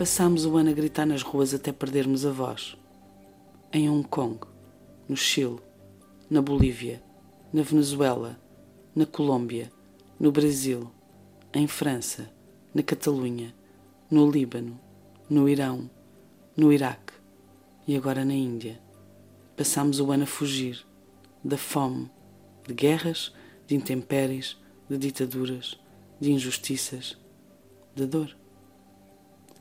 Passámos o ano a gritar nas ruas até perdermos a voz. Em Hong Kong, no Chile, na Bolívia, na Venezuela, na Colômbia, no Brasil, em França, na Catalunha, no Líbano, no Irão, no Iraque e agora na Índia. Passámos o ano a fugir da fome, de guerras, de intempéries, de ditaduras, de injustiças, da dor.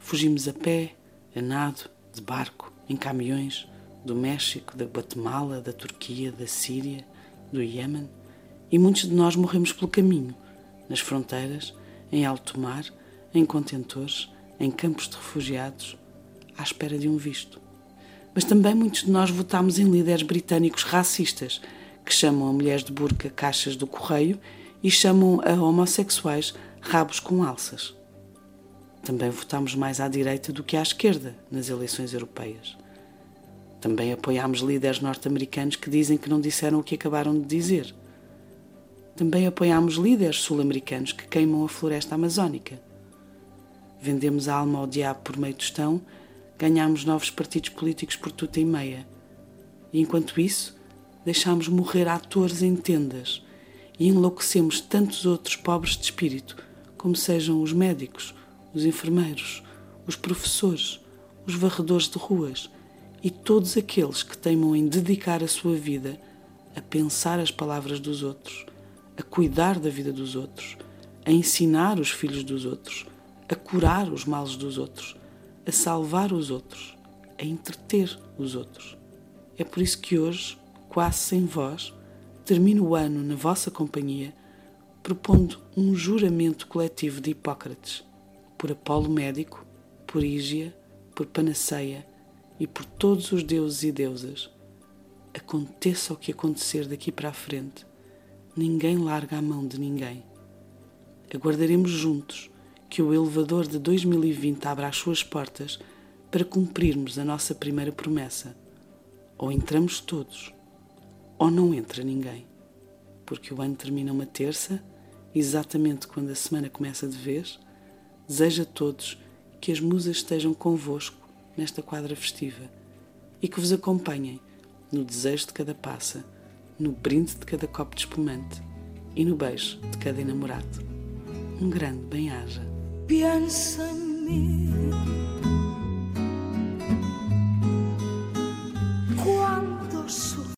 Fugimos a pé, a nado, de barco, em caminhões, do México, da Guatemala, da Turquia, da Síria, do Iêmen, e muitos de nós morremos pelo caminho, nas fronteiras, em alto mar, em contentores, em campos de refugiados, à espera de um visto. Mas também muitos de nós votámos em líderes britânicos racistas, que chamam a mulheres de burca caixas do correio e chamam a homossexuais rabos com alças. Também votámos mais à direita do que à esquerda nas eleições europeias. Também apoiámos líderes norte-americanos que dizem que não disseram o que acabaram de dizer. Também apoiámos líderes sul-americanos que queimam a floresta amazónica. Vendemos a alma ao diabo por meio tostão, ganhámos novos partidos políticos por tuta e meia. E enquanto isso, deixámos morrer atores em tendas e enlouquecemos tantos outros pobres de espírito, como sejam os médicos, os enfermeiros, os professores, os varredores de ruas e todos aqueles que teimam em dedicar a sua vida a pensar as palavras dos outros, a cuidar da vida dos outros, a ensinar os filhos dos outros, a curar os males dos outros, a salvar os outros, a entreter os outros. É por isso que hoje, quase sem voz, termino o ano na vossa companhia, propondo um juramento coletivo de Hipócrates por Apolo Médico, por Ígia, por Panaceia e por todos os deuses e deusas. Aconteça o que acontecer daqui para a frente, ninguém larga a mão de ninguém. Aguardaremos juntos que o elevador de 2020 abra as suas portas para cumprirmos a nossa primeira promessa. Ou entramos todos, ou não entra ninguém, porque o ano termina uma terça, exatamente quando a semana começa de vez Desejo a todos que as musas estejam convosco nesta quadra festiva e que vos acompanhem no desejo de cada passa, no brinde de cada copo de espumante e no beijo de cada enamorado. Um grande bem-aja.